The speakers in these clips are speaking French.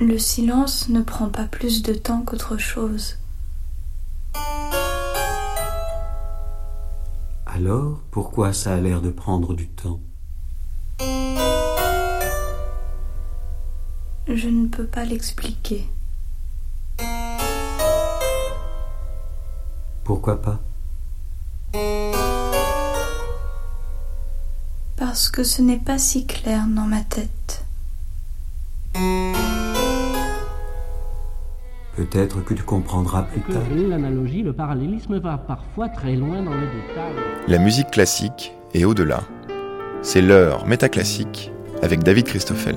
Le silence ne prend pas plus de temps qu'autre chose. Alors, pourquoi ça a l'air de prendre du temps? Je ne peux pas l'expliquer. Pourquoi pas? Parce que ce n'est pas si clair dans ma tête. Peut-être que tu comprendras plus tard. L'analogie, le parallélisme va parfois très loin dans les détails. La musique classique et au-delà. C'est l'heure métaclassique avec David Christoffel.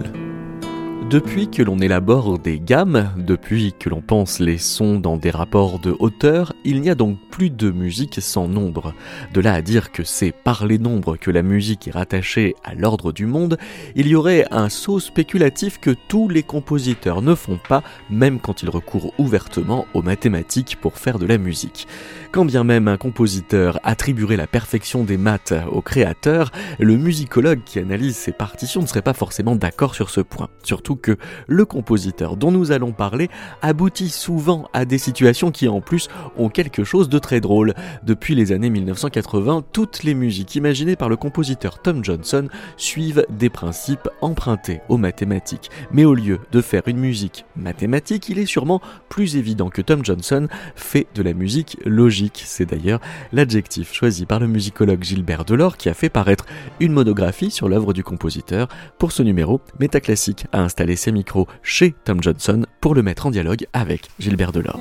Depuis que l'on élabore des gammes, depuis que l'on pense les sons dans des rapports de hauteur, il n'y a donc plus de musique sans nombre. De là à dire que c'est par les nombres que la musique est rattachée à l'ordre du monde, il y aurait un saut spéculatif que tous les compositeurs ne font pas, même quand ils recourent ouvertement aux mathématiques pour faire de la musique. Quand bien même un compositeur attribuerait la perfection des maths au créateur, le musicologue qui analyse ses partitions ne serait pas forcément d'accord sur ce point. Surtout que le compositeur dont nous allons parler aboutit souvent à des situations qui en plus ont quelque chose de très drôle. Depuis les années 1980, toutes les musiques imaginées par le compositeur Tom Johnson suivent des principes empruntés aux mathématiques. Mais au lieu de faire une musique mathématique, il est sûrement plus évident que Tom Johnson fait de la musique logique. C'est d'ailleurs l'adjectif choisi par le musicologue Gilbert Delors qui a fait paraître une monographie sur l'œuvre du compositeur. Pour ce numéro, Métaclassique a installé ses micros chez Tom Johnson pour le mettre en dialogue avec Gilbert Delors.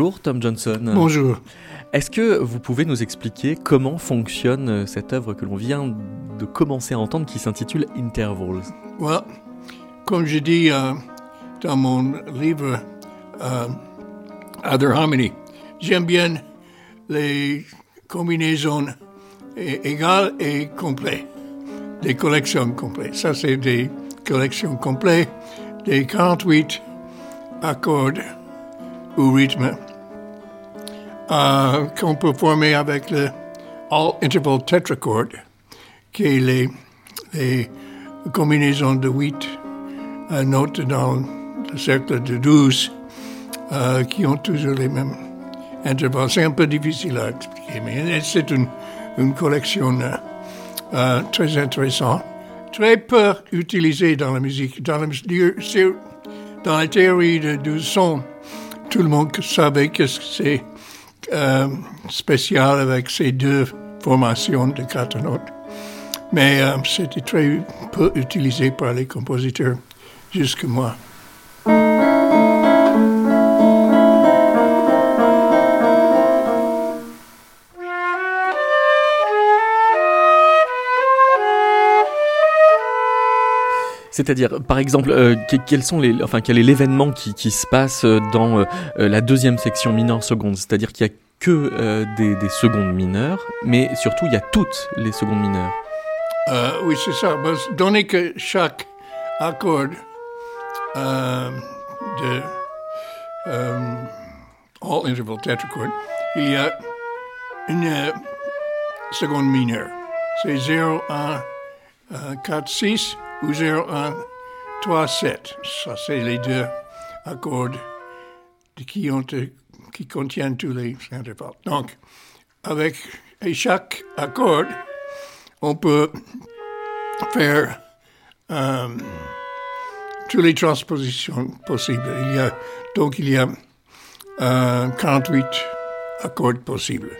Bonjour Tom Johnson. Bonjour. Est-ce que vous pouvez nous expliquer comment fonctionne cette œuvre que l'on vient de commencer à entendre qui s'intitule Intervals? Well, Comme je dis euh, dans mon livre euh, Other Harmony, j'aime bien les combinaisons égales et complètes, des collections complètes. Ça, c'est des collections complètes, des 48 accords ou rythme euh, qu'on peut former avec le All Interval Tetrachord, qui est les, combinaisons de 8 euh, notes dans le cercle de 12 euh, qui ont toujours les mêmes intervalles. C'est un peu difficile à expliquer, mais c'est une, collection euh, très intéressante, très peu utilisée dans la musique, dans la, dans la théorie du son tout le monde savait que c'est euh, spécial avec ces deux formations de quatre notes. Mais euh, c'était très peu utilisé par les compositeurs jusque moi. C'est-à-dire, par exemple, euh, quels sont les, enfin, quel est l'événement qui, qui, se passe dans euh, la deuxième section mineure seconde? C'est-à-dire qu'il n'y a que euh, des, des, secondes mineures, mais surtout il y a toutes les secondes mineures. Euh, oui, c'est ça. Donné que chaque accord euh, de all interval tetrachord, il y a une seconde mineure. C'est 0, 1, 4, 6 ou 0, 1, 3, 7. Ça, c'est les deux accords qui, ont, qui contiennent tous les intervalles. Donc, avec et chaque accord, on peut faire euh, toutes les transpositions possibles. Il y a, donc, il y a euh, 48 accords possibles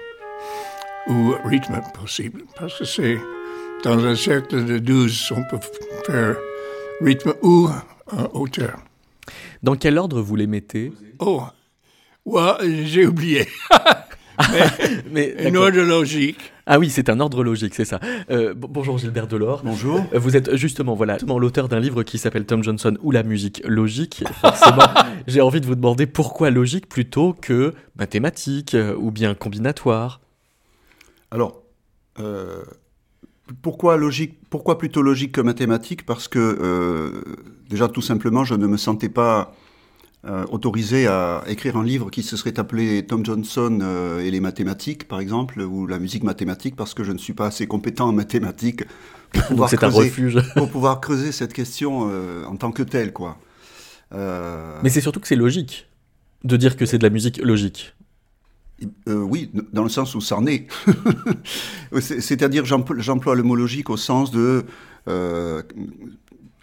ou rythmes possibles. Parce que c'est dans un cercle de 12, on peut faire rythme ou euh, hauteur. Dans quel ordre vous les mettez? Oh, ouais, j'ai oublié. mais, mais un ordre logique. Ah oui, c'est un ordre logique, c'est ça. Euh, bonjour Gilbert Delors. Bonjour. Euh, Vous êtes justement voilà l'auteur d'un livre qui s'appelle Tom Johnson ou la musique logique. Forcément, j'ai envie de vous demander pourquoi logique plutôt que mathématique ou bien combinatoire? Alors, euh, pourquoi logique Pourquoi plutôt logique que mathématique? Parce que euh, déjà tout simplement, je ne me sentais pas euh, autorisé à écrire un livre qui se serait appelé Tom Johnson euh, et les mathématiques, par exemple, ou la musique mathématique, parce que je ne suis pas assez compétent en mathématiques pour pouvoir, c'est un creuser, refuge. pour pouvoir creuser cette question en tant que telle, quoi. Mais c'est surtout que c'est logique de dire que c'est de la musique logique. Euh, oui, dans le sens où ça en est. C'est- C'est-à-dire, j'emploie le mot logique au sens de euh,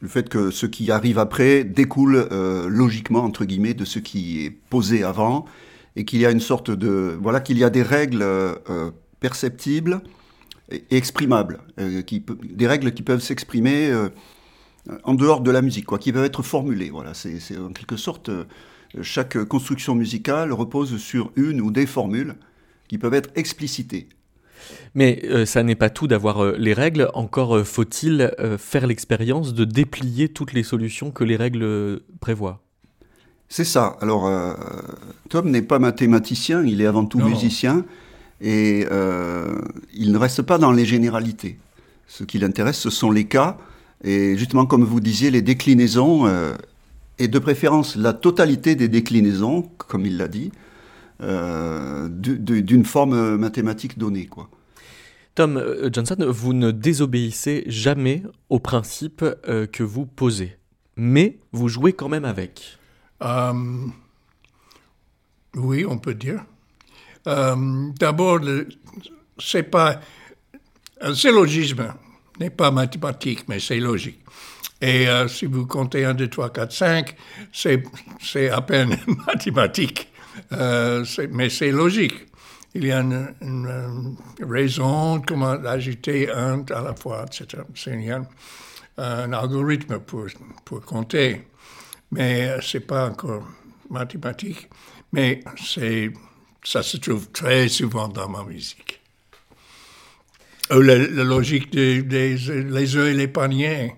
le fait que ce qui arrive après découle euh, logiquement entre guillemets de ce qui est posé avant, et qu'il y a une sorte de voilà qu'il y a des règles perceptibles et exprimables, qui, des règles qui peuvent s'exprimer en dehors de la musique, quoi, qui peuvent être formulées. Voilà, c'est en quelque sorte chaque construction musicale repose sur une ou des formules qui peuvent être explicitées. Mais euh, ça n'est pas tout d'avoir euh, les règles, encore euh, faut-il faire l'expérience de déplier toutes les solutions que les règles prévoient? C'est ça. Alors, Tom n'est pas mathématicien, il est avant tout Non. musicien, et il ne reste pas dans les généralités. Ce qui l'intéresse, ce sont les cas, et justement, comme vous disiez, les déclinaisons, et de préférence la totalité des déclinaisons, comme il l'a dit, euh, du- du- d'une forme mathématique donnée, quoi. Tom euh, Johnson, vous ne désobéissez jamais au principe euh, que vous posez, mais vous jouez quand même avec. Euh, oui, on peut dire. Euh, D'abord, c'est pas un syllogisme n'est pas mathématique, mais c'est logique. Et euh, si vous comptez 1, 2, 3, 4, 5, c'est à peine mathématique, Euh, mais c'est logique. Il y a une, une, euh, raison, comment ajouter un à la fois, etc. C'est un, un algorithme pour, pour compter mais euh, c'est pas encore mathématique. Mais ça se trouve très souvent dans ma musique. La, la logique des, des les œufs et les paniers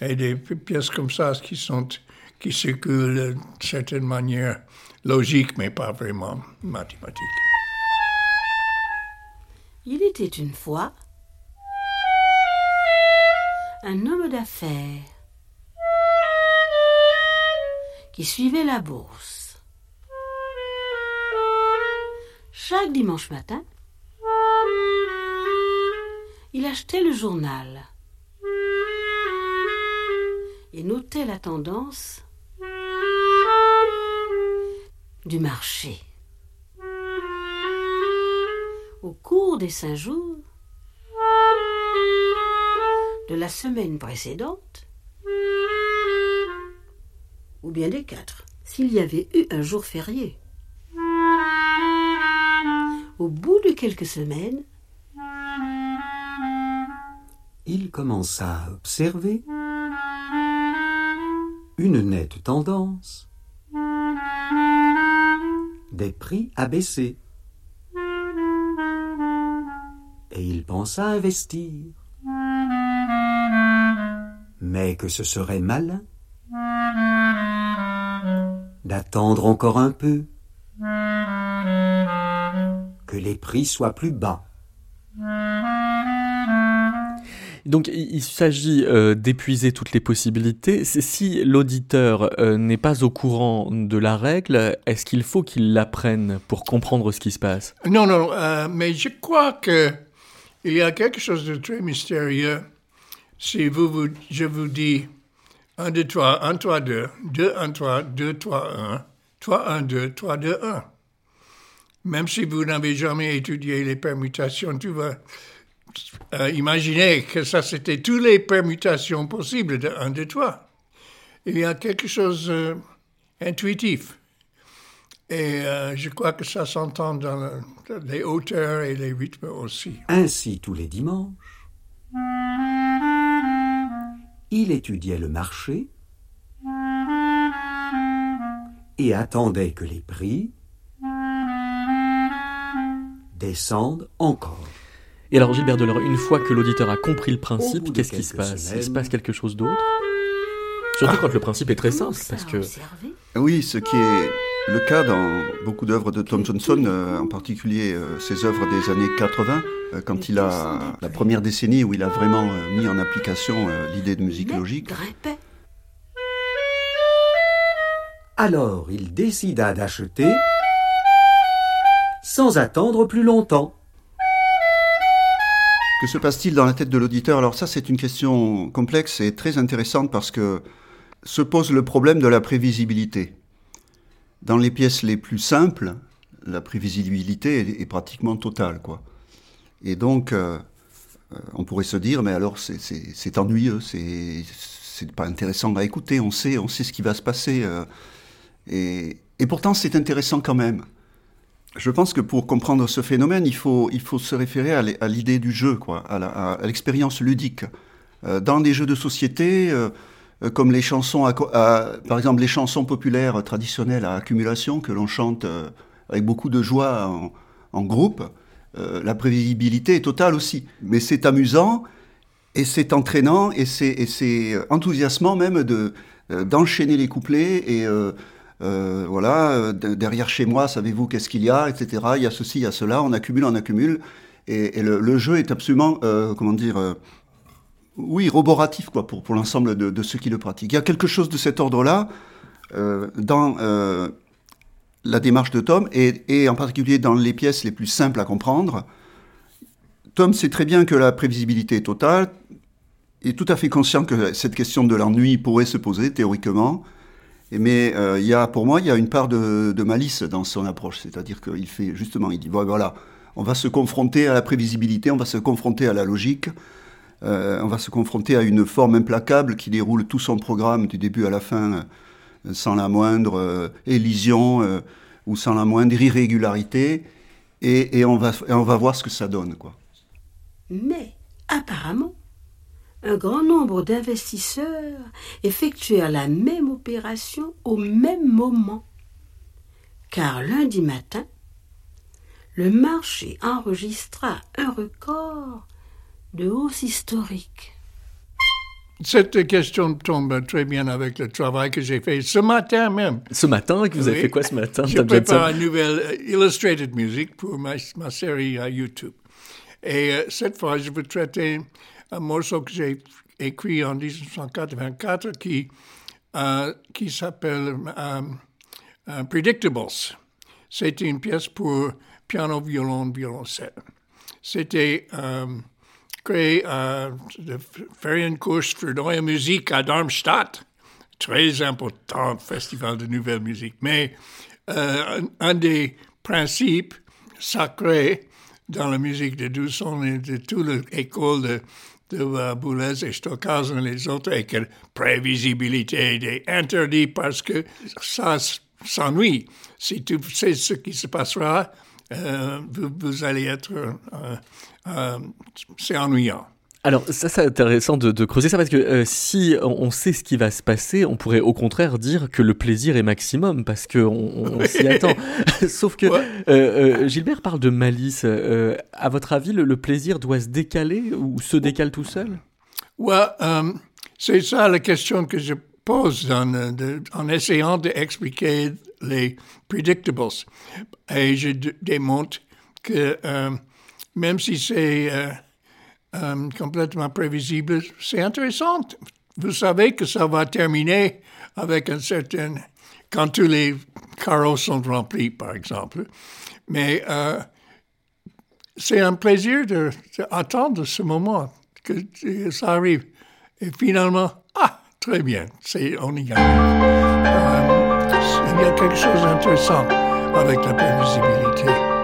et des pi- pièces comme ça qui circulent d'une certaine manière logique, mais pas vraiment mathématique. Il était une fois un homme d'affaires qui suivait la bourse. Chaque dimanche matin, il achetait le journal et notait la tendance du marché. Au cours des cinq jours de la semaine précédente, ou bien des quatre, s'il y avait eu un jour férié. Au bout de quelques semaines, Il commença à observer une nette tendance des prix à baisser. Et il pensa investir. Mais que ce serait malin d'attendre encore un peu que les prix soient plus bas. Donc il, s'agit euh, d'épuiser toutes les possibilités. Si l'auditeur euh, n'est pas au courant de la règle, est-ce qu'il faut qu'il l'apprenne pour comprendre ce qui se passe? Non, non, euh, mais je crois que il y a quelque chose de très mystérieux. Si vous, vous je vous dis 1, 2, 3, 1, 3, 2, 2, 1, 3, 2, 3, 1, 3, 1, 2, 3, 2, 1. Même si vous n'avez jamais étudié les permutations, tu vas euh, imaginer que ça, c'était toutes les permutations possibles de 1, 2, 3. Il y a quelque chose d'intuitif. Et euh, je crois que ça s'entend dans les hauteurs et les rythmes aussi. Ainsi, tous les dimanches, il étudiait le marché et attendait que les prix descendent encore. Et alors Gilbert Delors, une fois que l'auditeur a compris le principe, qu'est-ce qui se passe? Il se passe quelque chose d'autre? Surtout quand le principe est très simple, parce que observé? Oui, ce qui est le cas dans beaucoup d'œuvres de Tom Johnson, euh, en particulier euh, ses œuvres des années 80, euh, quand il a la première décennie où il a vraiment euh, mis en application euh, l'idée de musique logique. Alors il décida d'acheter sans attendre plus longtemps. Que se passe-t-il dans la tête de l'auditeur? Alors ça, c'est une question complexe et très intéressante parce que se pose le problème de la prévisibilité. Dans les pièces les plus simples, la prévisibilité est, pratiquement totale, quoi. Et donc, euh, euh, on pourrait se dire, mais alors c'est- ennuyeux, c'est pas intéressant à écouter. On sait, on sait ce qui va se passer, euh, et pourtant c'est intéressant quand même. Je pense que pour comprendre ce phénomène, il faut, il faut se référer à l'idée du jeu, quoi, à l'expérience ludique. Euh, dans des jeux de société, euh, euh, comme les chansons, par exemple les chansons populaires traditionnelles à accumulation que l'on chante avec beaucoup de joie en, groupe, la prévisibilité est totale aussi. Mais c'est amusant et c'est entraînant et c'est enthousiasmant même de euh, d'enchaîner les couplets et euh, voilà euh, de- derrière chez moi savez-vous qu'est-ce qu'il y a etc il y a ceci il y a cela on accumule on accumule. Et, le, jeu est absolument euh, comment dire oui roboratif quoi pour pour l'ensemble de, ceux qui le pratiquent. Il y a quelque chose de cet ordre là dans la démarche de Tom et, en particulier dans les pièces les plus simples à comprendre. Tom sait très bien que la prévisibilité est totale, est tout à fait conscient que cette question de l'ennui pourrait se poser théoriquement, mais euh, il y a, pour moi, il y a une part de, malice dans son approche, c'est-à-dire qu'il fait justement, il dit voilà, on va se confronter à la prévisibilité, on va se confronter à la logique, euh, on va se confronter à une forme implacable qui déroule tout son programme du début à la fin euh, sans la moindre élision ou sans la moindre irrégularité, et, on va, on va voir ce que ça donne, quoi. Mais, apparemment, un grand nombre d'investisseurs effectuèrent la même opération au même moment. Car lundi matin, le marché enregistra un record de hausse historique. Cette question tombe très bien avec le travail que j'ai fait ce matin même. Ce matin, que vous avez Oui. fait quoi ce matin Je prépare une nouvelle euh, Illustrated Music pour ma, ma série à YouTube. Et euh, cette fois, je veux traiter un morceau que j'ai écrit en 1984 qui, euh, qui s'appelle euh, euh, Predictables. C'était une pièce pour piano, violon, violoncelle. C'était créé euh, de f- faire une course für neue Musik à Darmstadt. Très important festival de nouvelle musique. Mais un, un des principes sacrés dans la musique de Dusson et de toute l'école de, de Boulez et Stockhausen et les autres est que prévisibilité est interdit parce que ça s'ennuie. Si tu sais ce qui se passera, euh, vous, vous allez être... euh, euh, c'est ennuyant. Alors ça c'est intéressant de, de creuser ça parce que euh, si on, sait ce qui va se passer, on pourrait au contraire dire que le plaisir est maximum parce que on, on s'y attend. Sauf que Ouais. euh, euh, Gilbert parle de malice. À votre avis, le, le plaisir doit se décaler ou se décale tout seul? Ouais, c'est ça la question que je pose euh, de- en essayant d'expliquer les predictables. Et je démontre que même si c'est euh, complètement prévisible, c'est intéressant. Vous savez que ça va terminer avec un certain... quand tous les carreaux sont remplis, par exemple. Mais euh, c'est un plaisir d'attendre ce moment que ça arrive. Et finalement, ah, très bien, on y gagne. Euh, il y a quelque chose d'intéressant avec la prévisibilité.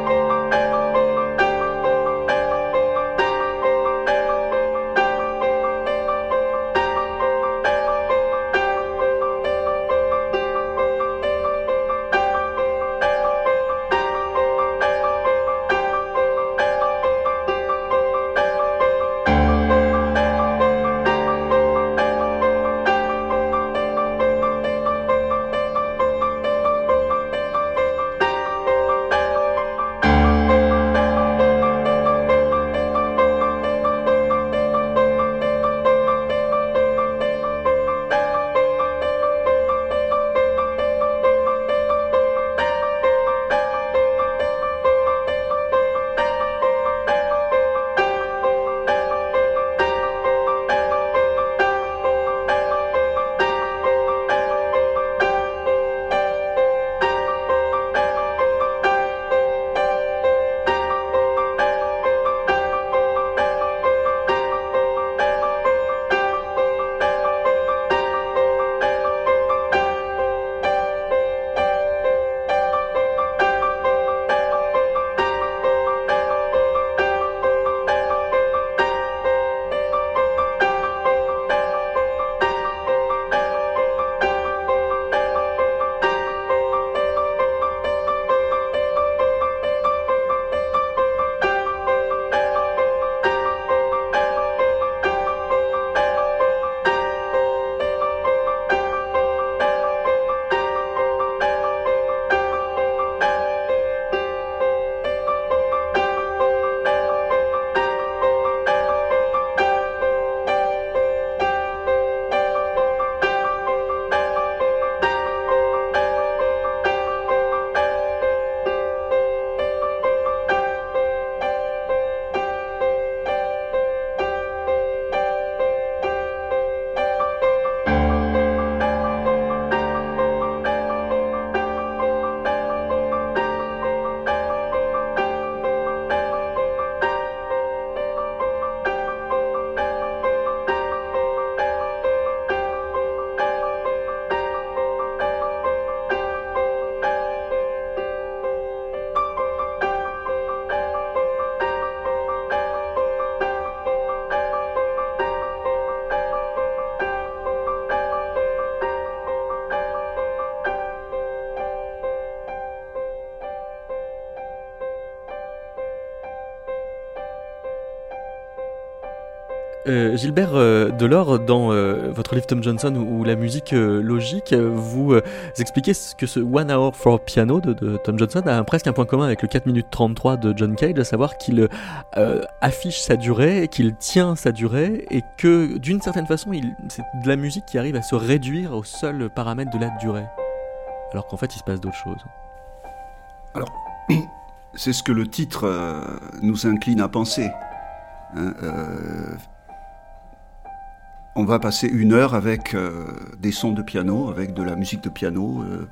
Gilbert euh, Delors, dans euh, votre livre Tom Johnson ou, la musique logique, vous expliquez que ce One Hour for Piano de, Tom Johnson a presque un point commun avec le 4 minutes 33 de John Cage, à savoir qu'il affiche sa durée, qu'il tient sa durée, et que d'une certaine façon, c'est de la musique qui arrive à se réduire au seul paramètre de la durée, alors qu'en fait il se passe d'autres choses. Alors, c'est ce que le titre nous incline à penser. Hein, on va passer une heure avec euh, des sons de piano, avec de la musique de piano, euh,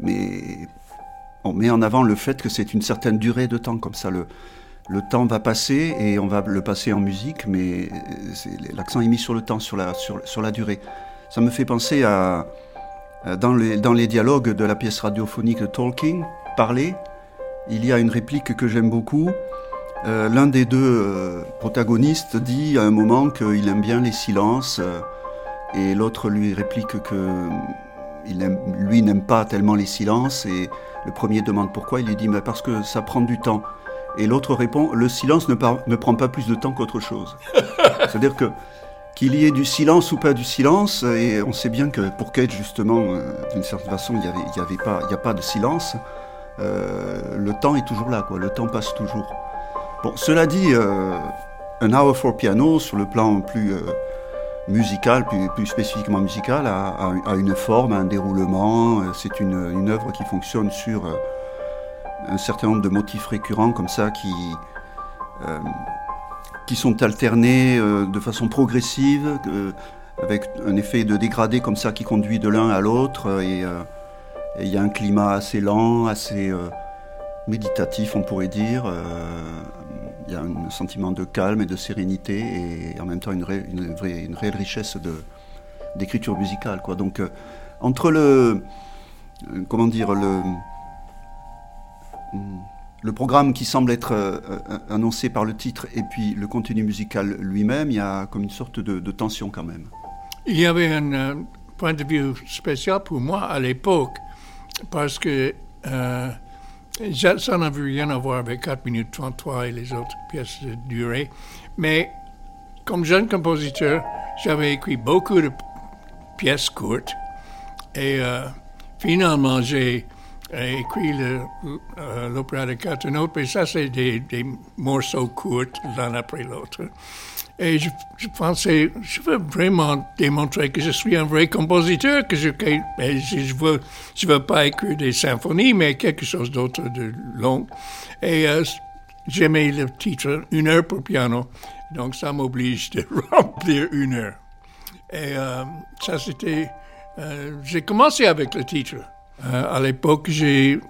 mais on met en avant le fait que c'est une certaine durée de temps, comme ça le, le temps va passer et on va le passer en musique, mais l'accent est mis sur le temps, sur la, durée. Ça me fait penser à, dans les, dans les dialogues de la pièce radiophonique de Talking, Parler, il y a une réplique que j'aime beaucoup, euh, l'un des deux euh, protagonistes dit à un moment qu'il aime bien les silences euh, et l'autre lui réplique que lui n'aime pas tellement les silences et le premier demande pourquoi, il lui dit mais parce que ça prend du temps. Et l'autre répond le silence ne, ne, prend pas plus de temps qu'autre chose. C'est-à-dire que qu'il y ait du silence ou pas du silence, et on sait bien que pour Cage justement, d'une certaine façon, il n'y avait, y avait pas, il a pas de silence. le temps est toujours là, quoi. Le temps passe toujours. Bon, cela dit, euh, un Hour for Piano, sur le plan plus euh, musical, plus, spécifiquement musical, a, une forme, un déroulement. Euh, c'est une, une, œuvre qui fonctionne sur un certain nombre de motifs récurrents comme ça qui, qui sont alternés de façon progressive, avec un effet de dégradé comme ça qui conduit de l'un à l'autre. Et il y a un climat assez lent, assez méditatif, on pourrait dire il y a un sentiment de calme et de sérénité et en même temps une, une, une réelle richesse d'écriture musicale. Quoi. Donc, euh, entre le, euh, comment dire, le, le programme qui semble être euh, annoncé par le titre et puis le contenu musical lui-même, il y a comme une sorte de, de tension quand même. Il y avait un point de vue spécial pour moi à l'époque, parce que ça n'avait rien à voir avec 4 minutes 33 et les autres pièces de durée. Mais comme jeune compositeur, j'avais écrit beaucoup de pièces courtes. Et euh, finalement, j'ai euh, écrit euh, l'opéra de quatre notes, mais ça, c'est des morceaux courts l'un après l'autre. Et je, je pensais, je veux vraiment démontrer que je suis un vrai compositeur, que je je je veux, je veux pas écrire des symphonies, mais quelque chose d'autre de long. Et euh, j'aimais le titre Une heure pour piano, donc ça m'oblige de remplir une heure. Et euh, ça, c'était. euh, j'ai commencé avec le titre. Euh, à l'époque, j'ai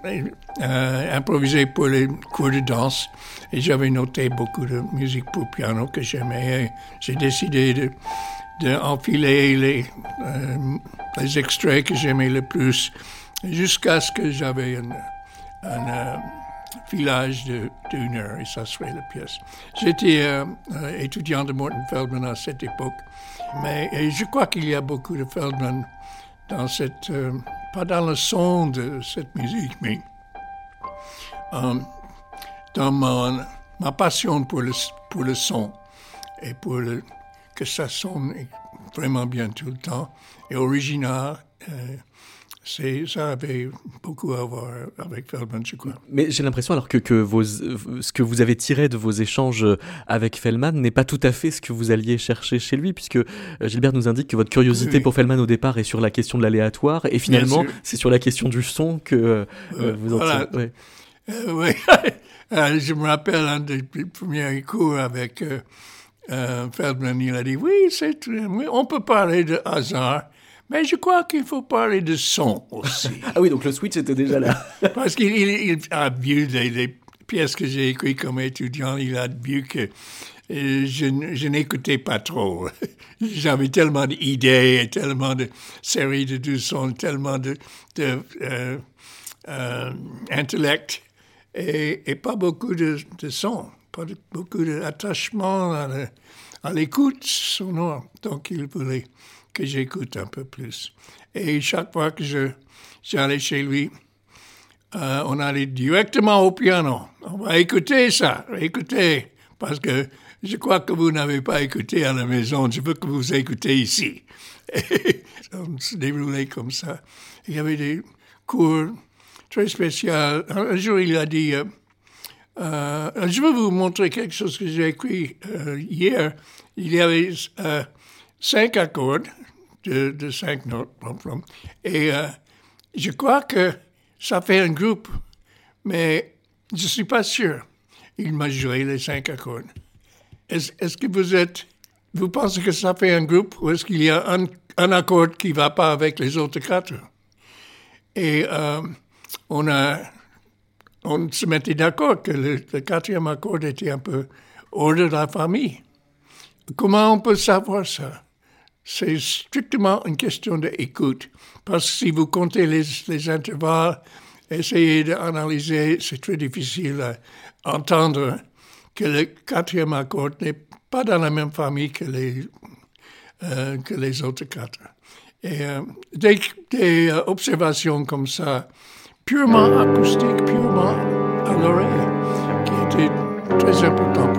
euh, improvisé pour les cours de danse et j'avais noté beaucoup de musique pour piano que j'aimais. J'ai décidé de, de enfiler les, euh, les extraits que j'aimais le plus jusqu'à ce que j'avais un, filage d'une heure et ça serait la pièce. J'étais étudiant de Morton Feldman à cette époque, mais je crois qu'il y a beaucoup de Feldman dans cette, pas dans le son de cette musique, mais euh, dans ma passion pour le, pour le son et pour que ça sonne vraiment bien tout le temps et original. euh, ça avait beaucoup à voir avec Feldman, je crois. Mais j'ai l'impression alors que, que vos, ce que vous avez tiré de vos échanges avec Fellman n'est pas tout à fait ce que vous alliez chercher chez lui, puisque euh, Gilbert nous indique que votre curiosité Oui. pour Fellman au départ est sur la question de l'aléatoire, et finalement c'est sur la question du son que euh, Euh, vous en voilà. tirez- ouais. Euh, oui, je me rappelle un des premiers cours avec Feldman, il a dit, oui, c'est, oui, on peut parler de hasard, mais je crois qu'il faut parler de son aussi. Ah oui, donc le switch était déjà là. Parce qu'il il- il a vu les pièces que j'ai écrites comme étudiant, il a vu que euh, je, n'écoutais pas trop. J'avais tellement d'idées et tellement de séries de deux sons, tellement de, de euh, euh, intellect et, et pas beaucoup de, de sons, pas de- beaucoup d'attachement à l'écoute sonore. Donc il voulait que j'écoute un peu plus. Et chaque fois que je j'allais chez lui, euh, on allait directement au piano. On va écouter ça, écoutez, parce que je crois que vous n'avez pas écouté à la maison, je veux que vous écoutez ici. Et on se déroulait comme ça. Il y avait des cours très spéciaux. Un jour, il a dit, euh, euh, je vais vous montrer quelque chose que j'ai écrit hier. Il y avait cinq accords de, cinq notes. Et euh, je crois que ça fait un groupe, mais je ne suis pas sûr. Il m'a joué les cinq accords. Est-ce que vous êtes... Vous pensez que ça fait un groupe ou est-ce qu'il y a un, accord qui ne va pas avec les autres quatre? Et euh, on se mettait d'accord que le quatrième accord était un peu hors de la famille. Comment on peut savoir ça? C'est strictement une question d'écoute. Parce que si vous comptez les, les intervalles, essayez d'analyser, c'est très difficile à entendre que le quatrième accord n'est pas dans la même famille que les, euh, autres quatre. Et euh, des, euh, observations comme ça, purement acoustique, purement à l'oreille, qui était très important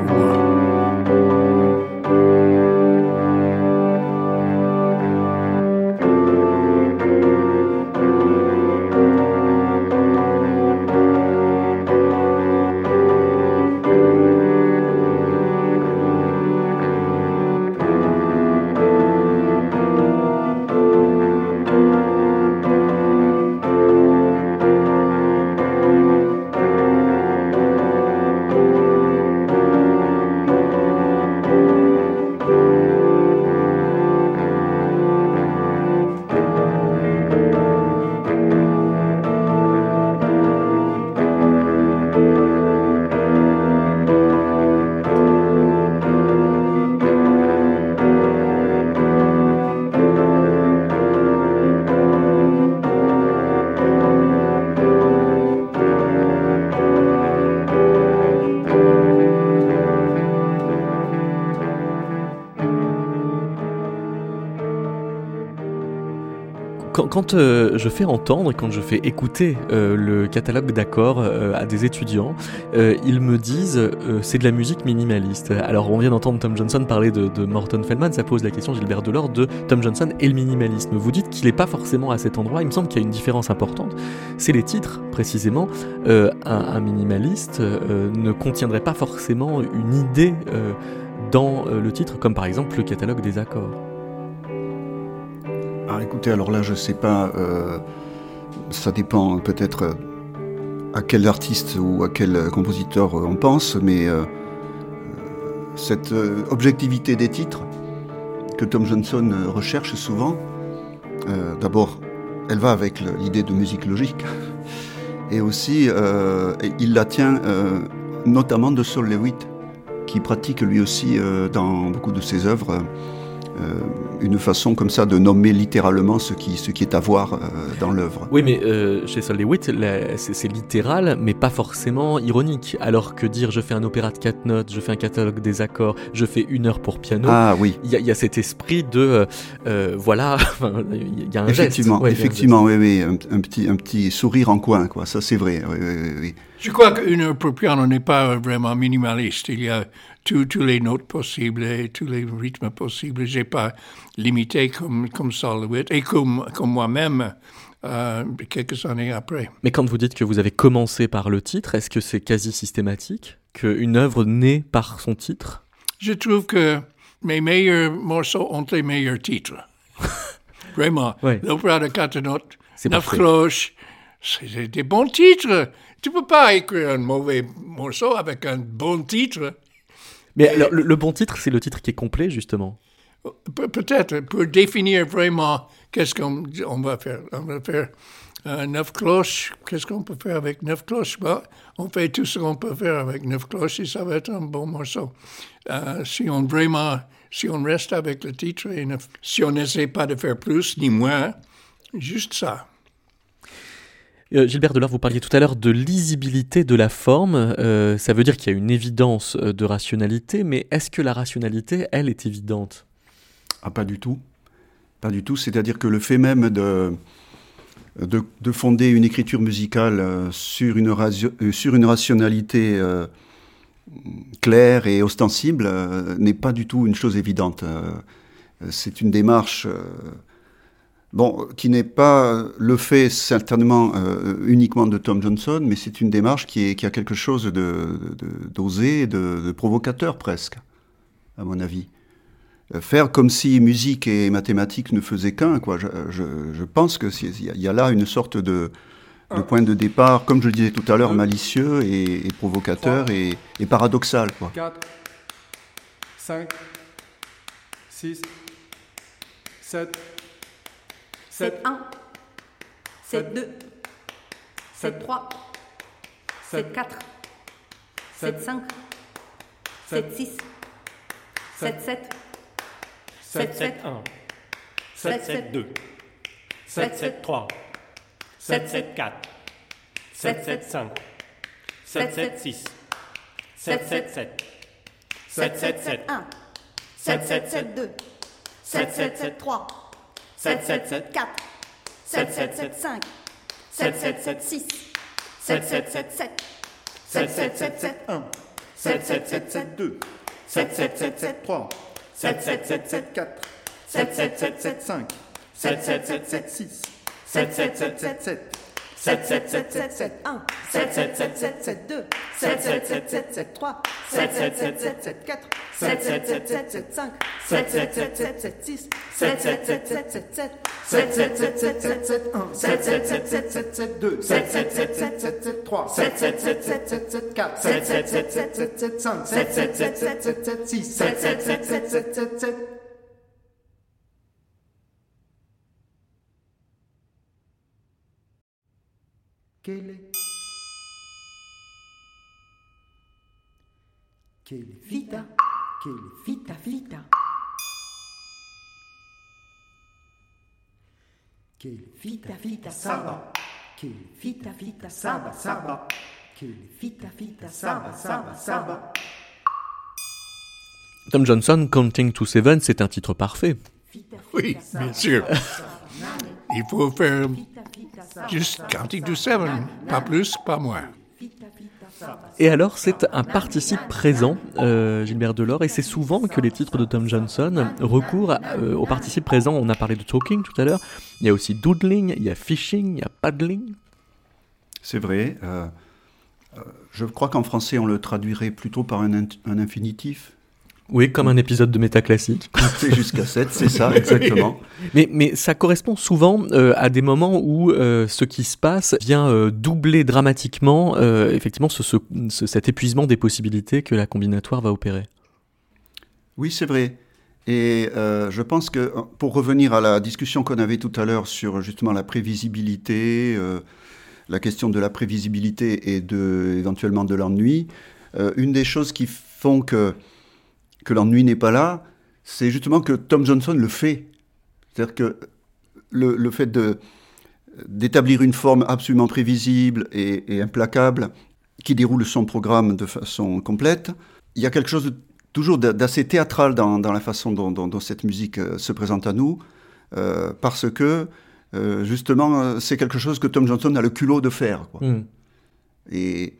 quand, euh, je fais entendre, quand je fais écouter euh, le catalogue d'accords euh, à des étudiants, ils me disent c'est de la musique minimaliste. Alors on vient d'entendre Tom Johnson parler de, Morton Feldman, ça pose la question Gilbert Delors de Tom Johnson et le minimalisme. Vous dites qu'il n'est pas forcément à cet endroit, il me semble qu'il y a une différence importante. C'est les titres, précisément. Un, minimaliste ne contiendrait pas forcément une idée dans le titre, comme par exemple le catalogue des accords. Ah, écoutez, alors là, je sais pas. euh, ça dépend peut-être euh, à quel artiste ou à quel euh, compositeur on pense, mais cette objectivité des titres que Tom Johnson recherche souvent, d'abord, elle va avec l'idée de musique logique, et aussi, il la tient notamment de Sol Lewitt, qui pratique lui aussi dans beaucoup de ses œuvres. Euh, une façon comme ça de nommer littéralement ce qui, ce qui est à voir euh, dans l'œuvre. Oui, mais euh, chez Sol Lewitt, la- c'est littéral, mais pas forcément ironique. Alors que dire je fais un opéra de quatre notes, je fais un catalogue des accords, je fais une heure pour piano, Ah oui, il y, a- il y a cet esprit de voilà, il y a un geste. effectivement, Ouais, effectivement, oui, oui, un, un petit, un petit sourire en coin, quoi. Ça, c'est vrai. Oui, oui, oui, oui. Je crois qu'une heure pour piano n'est pas vraiment minimaliste. Il y a tous tous les notes possibles et tous les rythmes possibles. J'ai pas limité comme, comme et comme, comme moi-même euh, quelques années après. Mais quand vous dites que vous avez commencé par le titre, est-ce que c'est quasi systématique qu'une œuvre naît par son titre? Je trouve que mes meilleurs morceaux ont les meilleurs titres. Vraiment. Ouais. L'opéra de quatre notes, neuf cloches, c'est des bons titres. Tu peux pas écrire un mauvais morceau avec un bon titre. Mais alors, le, le bon titre, c'est le titre qui est complet, justement. Pe- Peut-être pour définir vraiment qu'est-ce qu'on on va faire. On va faire euh, neuf cloches. Qu'est-ce qu'on peut faire avec neuf cloches? Bah, On fait tout ce qu'on peut faire avec neuf cloches et ça va être un bon morceau. Euh, si on vraiment, si on reste avec le titre et si on n'essaie pas de faire plus ni moins, juste ça. Euh, Gilbert Delors, vous parliez tout à l'heure de lisibilité de la forme. Euh, ça veut dire qu'il y a une évidence euh, de rationalité, mais est-ce que la rationalité, elle, est évidente? Ah, pas du tout. Pas du tout. C'est-à-dire que le fait même de, de, de fonder une écriture musicale sur une, rationalité claire et ostensible n'est pas du tout une chose évidente. C'est une démarche bon, qui n'est pas le fait certainement euh, uniquement de Tom Johnson, mais c'est une démarche qui, est, qui a quelque chose de, d'osé, de, de provocateur presque, à mon avis. Euh, Faire comme si musique et mathématiques ne faisaient qu'un, quoi. Je, je- je pense que il y, a- il y a là une sorte de, de point de départ, comme je le disais tout à l'heure, malicieux et, et provocateur et, et paradoxal, quoi. 4, 5, 6, 7, 7, 1, 7, 2, 7, 3, 7, 4, 7, 5, 7, 6, 7, 7, 7, 7, 1, 7, 7, 2, 7, 7, 3, 7, 7, 4, 7, 7, 5, 7, 7, 6, 7, 7, 7, 7, 7, 7, 1, 7, 7, 7, 2, 7, 7, 7, 3, 7, 7, 7, 4, 7, 7, 7, 5, 7, 7, 7, 6, 7, 7, 7, 7, 7, 7, 7, 7, 1, 7, 7, 7, 7, 2, 7, 7, 7, 7, 3, 7, 7, 7, 7, 4, 7, 7, 7, 7, 5, 7, 7, 7, 7, 6, 7, 7, 7, 7, 7, 7, 7, 7, 7, 7, 1, 7, 7, 7, 7, 7, 2, 7, 7, 7, 7, 7, 3, 7, 7, 7, 7, 7, 4, 7, 7, 7, 7, 7, 5, 7, 7, 7, 7, 7, 6, 7, 7, 7, 7, 7, 7, 7, 7, 7, 7, 7, 7, 1, 7, 7, 7, 7, 7, 7, 2, 7, 7, 7, 7, 7, 7, 3, 7, 7, 7, 7, 7, 7, 4, 7, 7, 7, 7, 7, 7, 5, 7, 7, 7, 7, 7, 7, 6, 7, 7, 7, 7, 7, 7, 7. Quelle est? Quelle est vita? Quelle est vita vita? Quelle est vita vita? Saba. Quelle est vita vita? Saba saba Quelle est vita vita? Saba saba saba Tom Johnson, Counting to Seven, c'est un titre parfait. Oui, bien sûr. il faut faire juste Cantique du Seven, pas plus, pas moins. Et alors, c'est un participe présent, euh, Gilbert Delors, et c'est souvent que les titres de Tom Johnson recourent euh, au participe présent. On a parlé de talking tout à l'heure. Il y a aussi doodling, il y a fishing, il y a paddling. C'est vrai. Euh, je crois qu'en français, on le traduirait plutôt par un infinitif. Oui, comme un épisode de métaclassique. C'est jusqu'à 7, c'est ça, exactement. Mais, mais ça correspond souvent euh, à des moments où euh, ce qui se passe vient euh, doubler dramatiquement effectivement ce, ce- ce- cet épuisement des possibilités que la combinatoire va opérer. Oui, c'est vrai. Et je pense que, pour revenir à la discussion qu'on avait tout à l'heure sur justement la prévisibilité, la question de la prévisibilité et de, éventuellement de l'ennui, une des choses qui font que, que l'ennui n'est pas là, c'est justement que Tom Johnson le fait. C'est-à-dire que le, le fait de, d'établir une forme absolument prévisible et, et implacable qui déroule son programme de façon complète, il y a quelque chose de toujours d'a- d'assez théâtral dans, dans la façon dont, dont- dont cette musique euh, se présente à nous, euh, parce que euh, justement, c'est quelque chose que Tom Johnson a le culot de faire. quoi. Mm. Et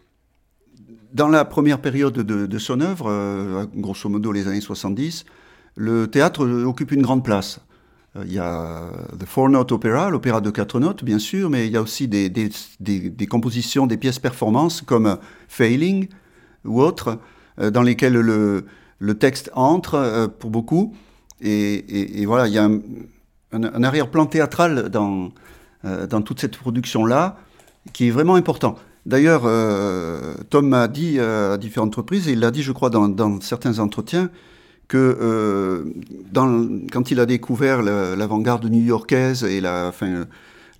dans la première période de, son œuvre, euh, grosso modo les années 70, le théâtre occupe une grande place. Euh, Il y a The Four Note Opera, l'opéra de quatre notes, bien sûr, mais il y a aussi des, compositions, des pièces performances comme Failing ou autres, euh, dans lesquelles le, texte entre pour beaucoup. Et, voilà, il y a un, un- arrière-plan théâtral dans, dans toute cette production-là qui est vraiment important. D'ailleurs, euh, Tom m'a dit euh, à différentes reprises, et il l'a dit, je crois, dans, dans certains entretiens, que euh, dans, quand il a découvert le- l'avant-garde new-yorkaise et la, enfin,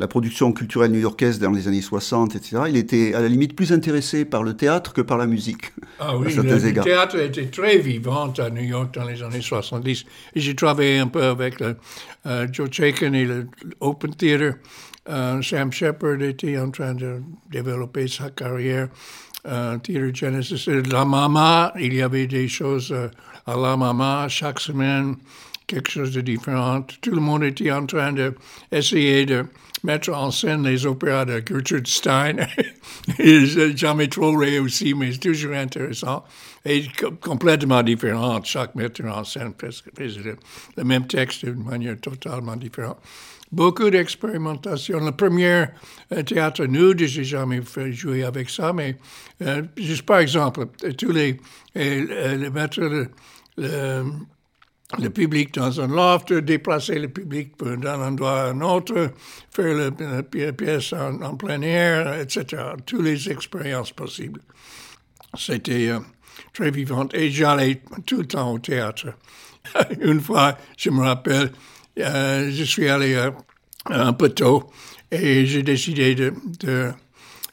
la production culturelle new-yorkaise dans les années 60, etc., il était à la limite plus intéressé par le théâtre que par la musique. Ah oui, le égards. théâtre était très vivant à New York dans les années 70. Et j'ai travaillé un peu avec le, euh, Joe Chaikin et le Open Theater. Euh, Sam Shepard était en train de développer sa carrière. Euh, Theater Genesis. Et La Mama, il y avait des choses euh, à La Mama chaque semaine, quelque chose de différent. Tout le monde était en train d'essayer de mettre en scène les opéras de Gertrude Stein. Jamais trop réussi, mais c'est toujours intéressant. Et co- complètement différent. Chaque metteur en scène presque le même texte d'une manière totalement différente. Beaucoup d'expérimentation. Le premier euh, théâtre nude, j'ai jamais fait jouer avec ça, mais euh, juste par exemple, tous les, euh, mettre le, public dans un loft, déplacer le public d'un endroit à un autre, faire le- la pi- pièce en, plein air, etc. Toutes les expériences possibles. C'était très vivant et j'allais tout le temps au théâtre. Une fois, je me rappelle, euh, je suis allé euh, un peu tôt et j'ai décidé de, de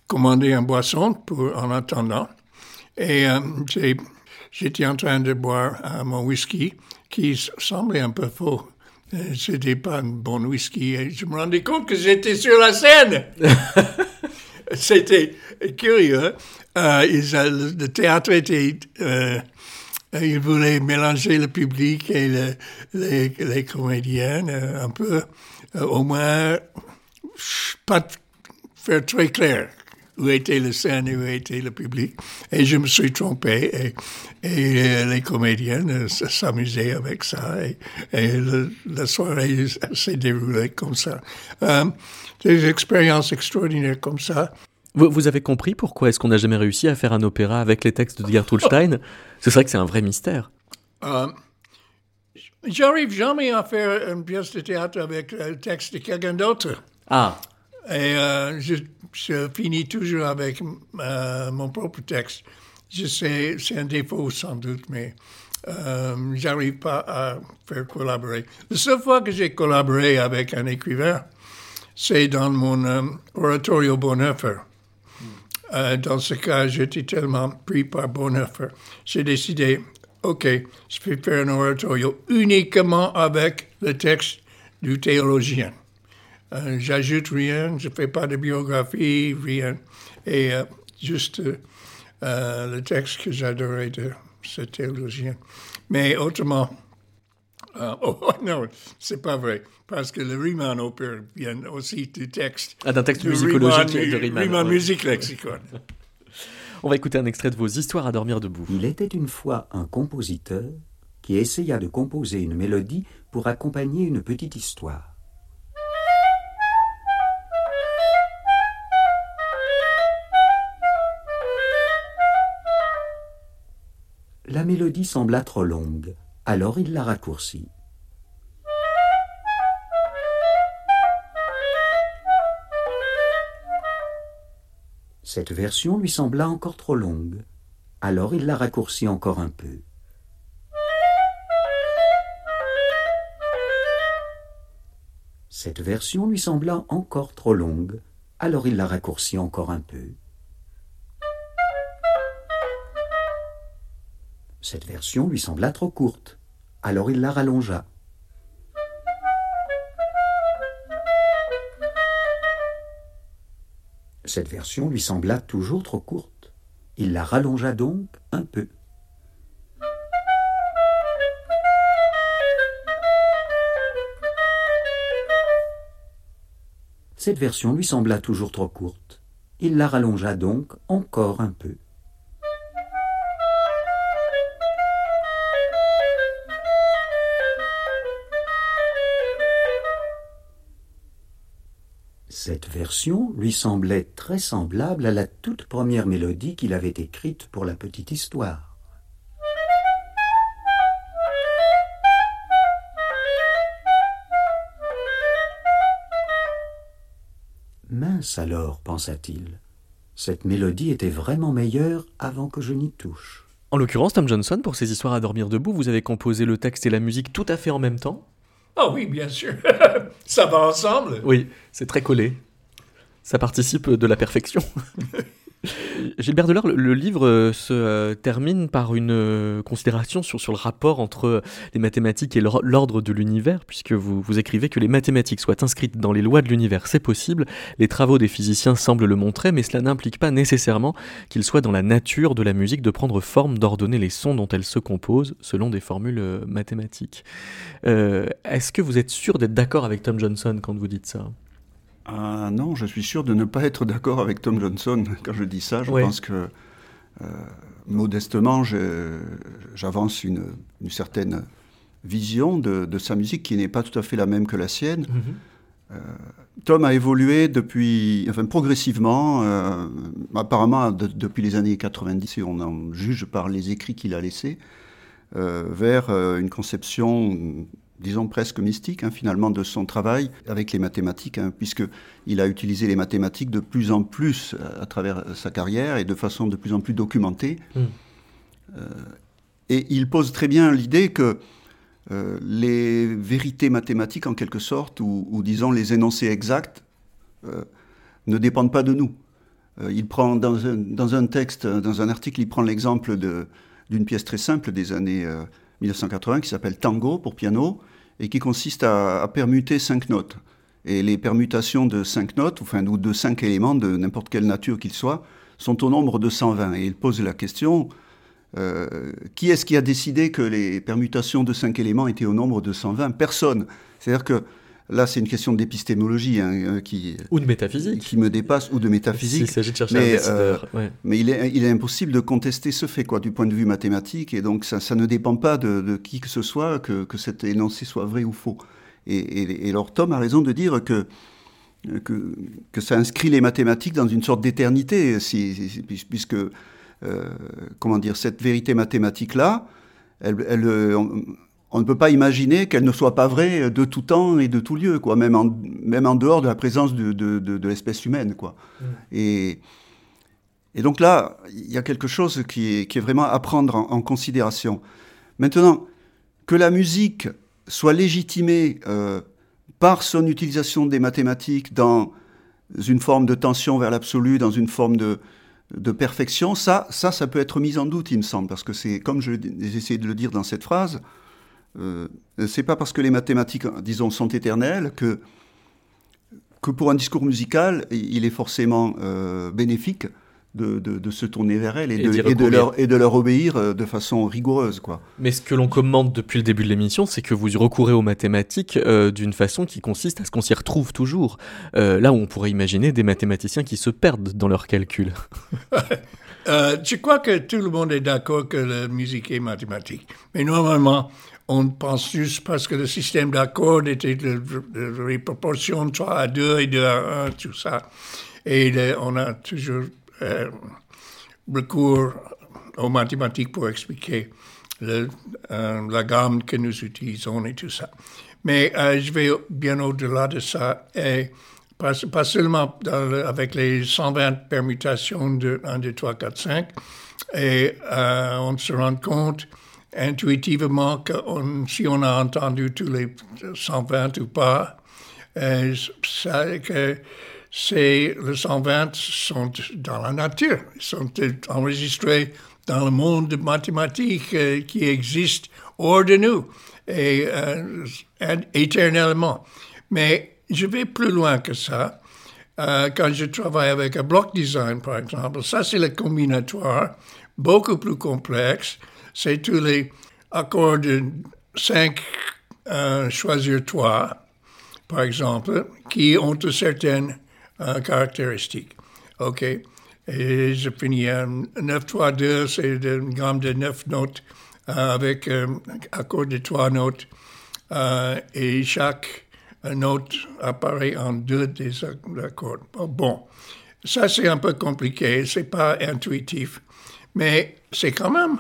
commander un boisson pour, en attendant. Et euh, j'étais en train de boire mon whisky qui semblait un peu faux. C'était pas un bon whisky et je me rendais compte que j'étais sur la scène. C'était curieux. Euh, ils, le théâtre était. Euh, ils voulaient mélanger le public et le- les, les comédiens euh, un peu, euh, au moins, pas faire très clair où était la scène et où était le public. Et je me suis trompé et, euh, les comédiens euh, s- s'amusaient avec ça et, le- la soirée s'est déroulée comme ça. Euh, des expériences extraordinaires comme ça. Vous, vous avez compris pourquoi est-ce qu'on n'a jamais réussi à faire un opéra avec les textes de Gertrude Stein? C'est vrai que c'est un vrai mystère. Euh, J'arrive jamais à faire une pièce de théâtre avec le texte de quelqu'un d'autre. Ah, Et euh, je, je finis toujours avec euh, mon propre texte. Je sais, c'est un défaut sans doute, mais euh, j'arrive pas à faire collaborer. La seule fois que j'ai collaboré avec un écrivain, c'est dans mon euh, oratorio Bonhoeffer. Euh, dans ce cas, j'étais tellement pris par Bonhoeffer. J'ai décidé, OK, je vais faire un oratorio uniquement avec le texte du théologien. Euh, J'ajoute rien, je ne fais pas de biographie, rien. Et euh, juste le texte que j'adorais de ce théologien. Mais autrement, Ah, oh, non, c'est pas vrai. Parce que le Riemann opère vient aussi du texte. Ah, d'un texte musicologique Riemann, de Riemann. Riemann ouais. Music Lexicon. On va écouter un extrait de vos histoires à dormir debout. Il était une fois un compositeur qui essaya de composer une mélodie pour accompagner une petite histoire. La mélodie sembla trop longue, alors il la raccourcit. Cette version lui sembla encore trop longue, alors il la raccourcit encore un peu. Cette version lui sembla encore trop longue, alors il la raccourcit encore un peu. Cette version lui sembla trop courte, alors il la rallongea. Cette version lui sembla toujours trop courte. Il la rallongea donc un peu. Cette version lui sembla toujours trop courte. Il la rallongea donc encore un peu. Cette version lui semblait très semblable à la toute première mélodie qu'il avait écrite pour la petite histoire. Mince alors, pensa-t-il, cette mélodie était vraiment meilleure avant que je n'y touche. En l'occurrence, Tom Johnson, pour ces histoires à dormir debout, vous avez composé le texte et la musique tout à fait en même temps? Ah oui, bien sûr. Ça va ensemble? Oui, c'est très collé. Ça participe de la perfection. Gilbert Delors, le, livre euh, se euh, termine par une euh, considération sur, le rapport entre les mathématiques et l'or- l'ordre de l'univers, puisque vous, écrivez que les mathématiques soient inscrites dans les lois de l'univers, c'est possible. Les travaux des physiciens semblent le montrer, mais cela n'implique pas nécessairement qu'il soit dans la nature de la musique de prendre forme, d'ordonner les sons dont elle se compose selon des formules mathématiques. Est-ce que vous êtes sûr d'être d'accord avec Tom Johnson quand vous dites ça? Ah non, je suis sûr de ne pas être d'accord avec Tom Johnson quand je dis ça. Je Ouais. pense que, euh, modestement, j'avance une, une certaine vision de, de sa musique qui n'est pas tout à fait la même que la sienne. Euh, Tom a évolué depuis, enfin progressivement, euh, apparemment de- depuis les années 90, si on en juge par les écrits qu'il a laissés, vers une conception, disons presque mystique, hein, finalement, de son travail avec les mathématiques, hein, puisqu'il a utilisé les mathématiques de plus en plus euh, à travers sa carrière et de façon de plus en plus documentée. Mm. Euh, et il pose très bien l'idée que euh, les vérités mathématiques, en quelque sorte, ou, ou disons les énoncés exacts, euh, ne dépendent pas de nous. Euh, il prend dans un, dans un texte, dans un article, il prend l'exemple d'une pièce très simple des années euh, 1980 qui s'appelle Tango pour piano et qui consiste à, permuter cinq notes. Et les permutations de cinq notes, enfin, ou de cinq éléments de n'importe quelle nature qu'ils soient, sont au nombre de 120. Et il pose la question euh, qui est-ce qui a décidé que les permutations de cinq éléments étaient au nombre de 120 Personne. C'est-à-dire que là, c'est une question d'épistémologie hein, euh, qui, Ou de métaphysique. qui me dépasse, ou de métaphysique. S'il s'agit de chercher mais, un décideur, euh, ouais. mais il, est, il est impossible de contester ce fait, quoi, du point de vue mathématique, et donc ça, ça ne dépend pas de, de qui que ce soit que, que cet énoncé soit vrai ou faux. Et, et, et alors Tom a raison de dire que, que, que ça inscrit les mathématiques dans une sorte d'éternité, si, si- puis- puisque, euh, comment dire, cette vérité mathématique-là, elle, elle, euh, on, ne peut pas imaginer qu'elle ne soit pas vraie de tout temps et de tout lieu, quoi, même en, même en dehors de la présence de, de, de, de l'espèce humaine, quoi. Et, et donc là, il y a quelque chose qui est, qui est vraiment à prendre en, en considération. Maintenant, que la musique soit légitimée euh, par son utilisation des mathématiques dans une forme de tension vers l'absolu, dans une forme de, de perfection, ça, ça, ça peut être mis en doute, il me semble, parce que c'est, comme je- j'ai essayé de le dire dans cette phrase, euh, c'est pas parce que les mathématiques, disons, sont éternelles que que pour un discours musical, il est forcément euh, bénéfique de, de, de, se tourner vers elles et, Et de, et leur, et de leur obéir euh, de façon rigoureuse. Quoi. Mais ce que l'on commente depuis le début de l'émission, c'est que vous recourez aux mathématiques euh, d'une façon qui consiste à ce qu'on s'y retrouve toujours. Euh, là où on pourrait imaginer des mathématiciens qui se perdent dans leurs calculs. Euh, je crois que tout le monde est d'accord que la musique est mathématique. Mais normalement, on pense juste parce que le système d'accords était de, de, de proportion 3 à 2 et 2 à 1, tout ça. Et on a toujours euh, recours aux mathématiques pour expliquer euh, la gamme que nous utilisons et tout ça. Mais euh, je vais bien au-delà de ça. Et pas, seulement le, avec les 120 permutations de 1, 2, 3, 4, 5. Et euh, on se rend compte intuitivement on, si on a entendu tous les 120 ou pas, euh, c'est les 120 sont dans la nature, ils sont enregistrés dans le monde mathématique euh, qui existe hors de nous et euh, éternellement. Mais je vais plus loin que ça. Quand je travaille avec un block design, par exemple, ça c'est le combinatoire, beaucoup plus complexe. C'est tous les accords de 5 euh, choisir 3, par exemple, qui ont certaines euh, caractéristiques. OK? Et je finis à 9, 3, 2, c'est une gamme de 9 notes euh, avec un accord de 3 notes. Euh, et chaque note apparaît en deux des accords. Bon, ça c'est un peu compliqué, c'est pas intuitif, mais c'est quand même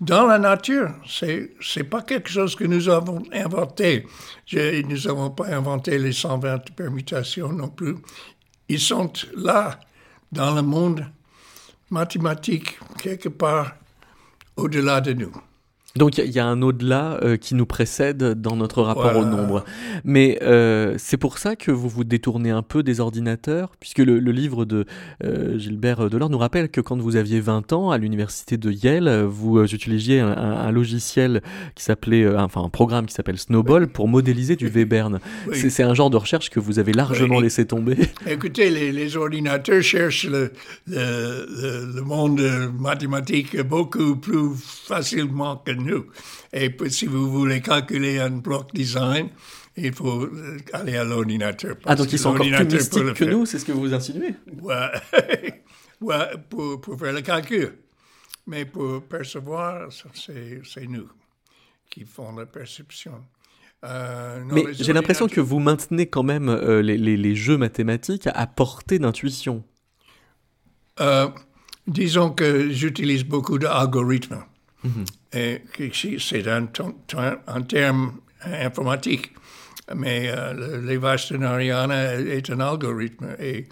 dans la nature. C'est c'est pas quelque chose que nous avons inventé. Nous n'avons pas inventé les 120 permutations non plus. Ils sont là dans le monde mathématique quelque part au-delà de nous. Donc il y, y, a un au-delà euh, qui nous précède dans notre rapport voilà. au nombre. Mais euh, c'est pour ça que vous vous détournez un peu des ordinateurs, puisque le, le livre de euh, Gilbert Delors nous rappelle que quand vous aviez 20 ans à l'université de Yale, vous utilisiez un, un, un logiciel qui s'appelait, enfin un programme qui s'appelle Snowball pour modéliser du Webern. Oui. C'est un genre de recherche que vous avez largement oui. laissé tomber. Écoutez, les, les ordinateurs cherchent le, le, le, monde mathématique beaucoup plus facilement que nous. Et si vous voulez calculer un bloc design, il faut aller à l'ordinateur. Ah, donc ils sont encore plus mystiques que nous, c'est ce que vous insinuez Ouais, ouais pour, pour, faire le calcul. Mais pour percevoir, c'est nous qui font la perception. Euh, Mais j'ai l'impression que vous maintenez quand même euh, les, les, les, jeux mathématiques à portée d'intuition. Euh, disons que j'utilise beaucoup d'algorithmes. Mm -hmm. C'est un, un, terme informatique. Mais euh, les vaches est un algorithme. Et,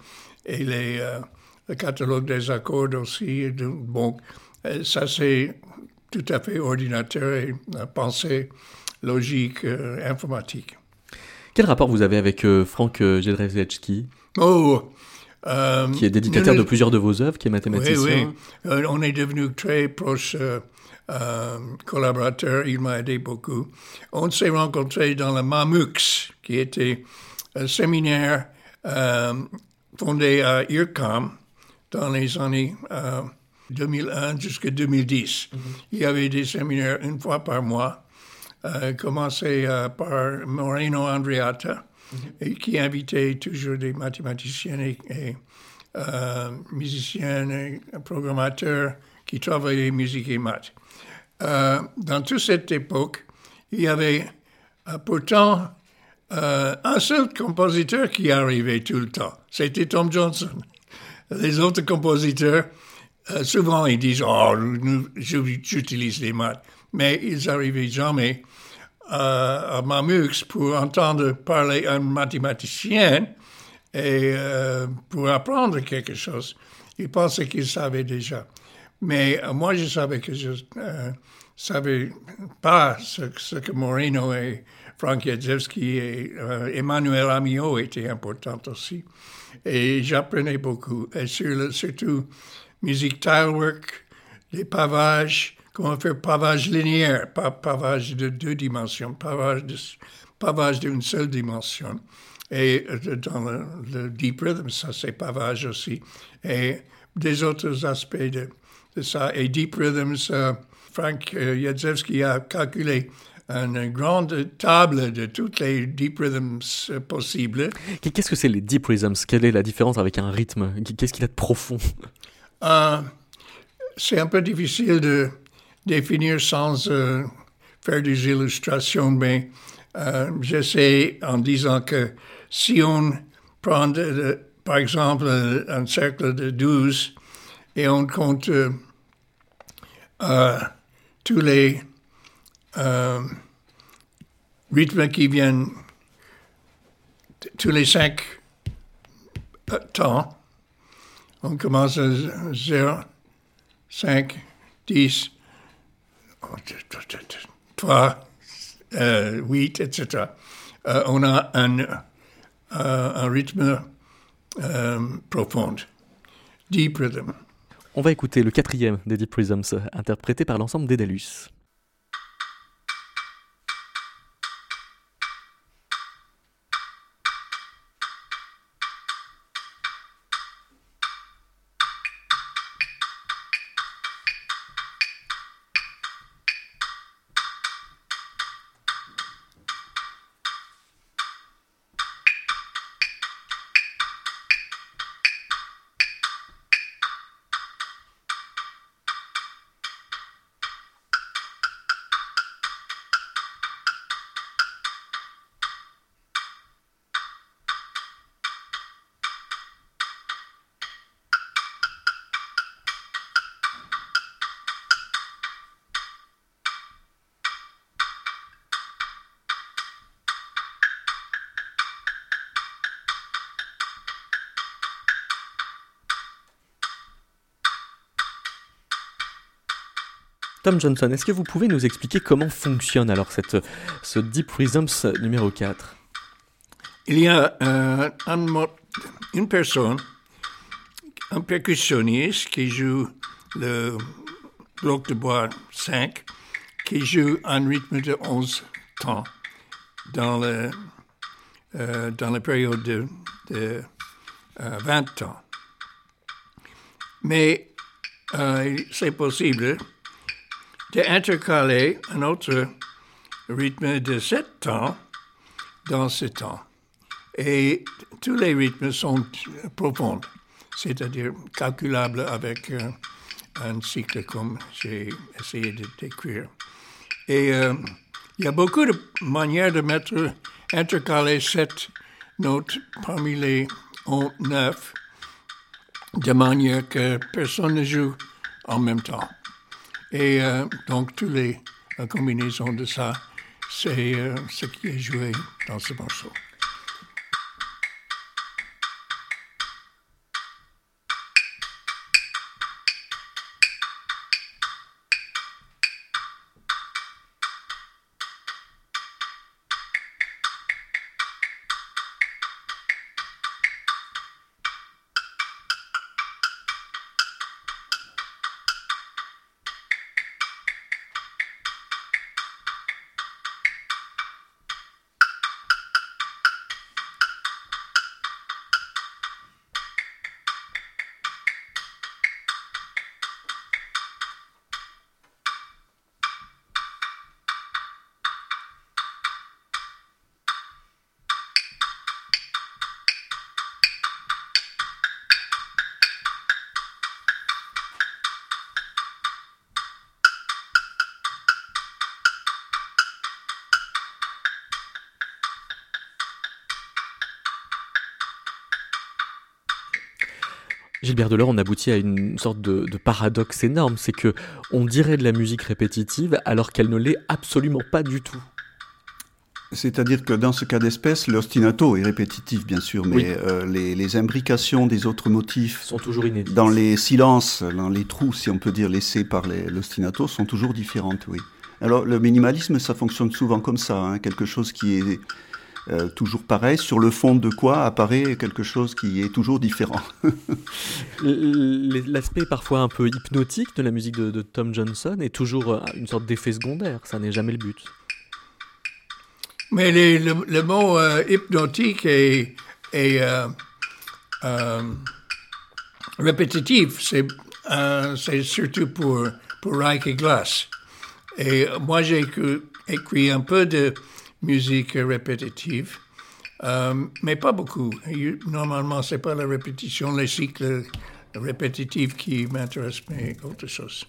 et les, euh, le catalogue des accords aussi. Bon, ça c'est tout à fait ordinateur et pensée logique euh, informatique. Quel rapport vous avez avec Frank Jedrzejewski Oh euh, qui est dédicataire de plusieurs de vos œuvres, qui est mathématicien. Oui, oui. Euh, on est devenus très proches euh, collaborateurs. Il m'a aidé beaucoup. On s'est rencontrés dans le MAMUX, qui était un séminaire fondé à IRCAM dans les années 2001 jusqu'à 2010. Mm -hmm. Il y avait des séminaires une fois par mois, commencé par Moreno Andreatta. Mm -hmm. et qui invitait toujours des mathématiciens et, et euh, musiciens et programmateurs qui travaillaient musique et maths. Euh, dans toute cette époque, il y avait euh, pourtant un seul compositeur qui arrivait tout le temps. C'était Tom Johnson. Les autres compositeurs, souvent ils disent Oh, j'utilise les maths, mais ils n'arrivaient jamais euh, à Mamux pour entendre parler un mathématicien et euh, pour apprendre quelque chose. Il pensait qu'il savait déjà. Mais euh, moi, je savais que je ne savais pas ce, que Moreno et Frank Jadzewski et Emmanuel Amiot étaient importants aussi. Et j'apprenais beaucoup, et sur surtout musique tilework, les pavages, comment faire pavage linéaire, pas pavage de deux dimensions, pavage, pavage d'une seule dimension. Et dans le, le, deep rhythm, ça c'est pavage aussi. Et des autres aspects de, de ça. Et Deep Rhythms, euh, Frank euh, Jadzewski a calculé une grande table de toutes les deep rhythms possibles. Qu'est-ce que c'est les deep rhythms Quelle est la différence avec un rythme? Qu'est-ce qu'il a de profond? Euh, c'est un peu difficile de définir sans euh, faire des illustrations, mais euh, j'essaie en disant que si on prend, par exemple, un, un cercle de 12 et on compte euh, euh, tous les euh, rythmes qui viennent tous les cinq euh, temps, on commence à 0, 5, 10, 3, 8, etc. On a un, euh, un rythme euh, profond, deep rhythm. On va écouter le quatrième des Deep Rhythms, interprété par l'ensemble d'Edalus. Tom Johnson, est-ce que vous pouvez nous expliquer comment fonctionne alors cette, ce Deep Rhythms numéro 4 Il y a euh, un une personne, un percussionniste qui joue le bloc de bois 5, qui joue un rythme de 11 temps dans, le, euh, dans la période de, de euh, 20 ans. Mais euh, c'est possible d'intercaler un autre rythme de 7 temps dans ce temps. Et tous les rythmes sont profonds, c'est-à-dire calculables avec euh, un cycle comme j'ai essayé de décrire. Et euh, il y a beaucoup de manières de mettre, intercaler cette note parmi les neuf, de manière que personne ne joue en même temps. Et euh, donc, toutes les combinaisons de ça, c'est euh, ce qui est joué dans ce morceau. Gilbert Delors, on aboutit à une sorte de, de paradoxe énorme, c'est que on dirait de la musique répétitive alors qu'elle ne l'est absolument pas du tout. C'est-à-dire que dans ce cas d'espèce, l'ostinato est répétitif, bien sûr, mais Oui. euh, les, les imbrications des autres motifs sont toujours inédites. Dans les silences, dans les trous, si on peut dire, laissés par l'ostinato, sont toujours différentes, oui. Alors, le minimalisme, ça fonctionne souvent comme ça, hein, quelque chose qui est euh, toujours pareil, sur le fond de quoi apparaît quelque chose qui est toujours différent. L'aspect parfois un peu hypnotique de la musique de, de Tom Johnson est toujours euh, une sorte d'effet secondaire, ça n'est jamais le but. Mais les- le, le mot euh, hypnotique est, est, euh, euh, répétitif, c'est euh, c'est surtout pour, pour Reich et Glass. Et moi, j'ai écrit un peu de musique répétitive, euh, mais pas beaucoup. Normalement, c'est pas la répétition, les cycles répétitifs qui m'intéressent, mais autre chose.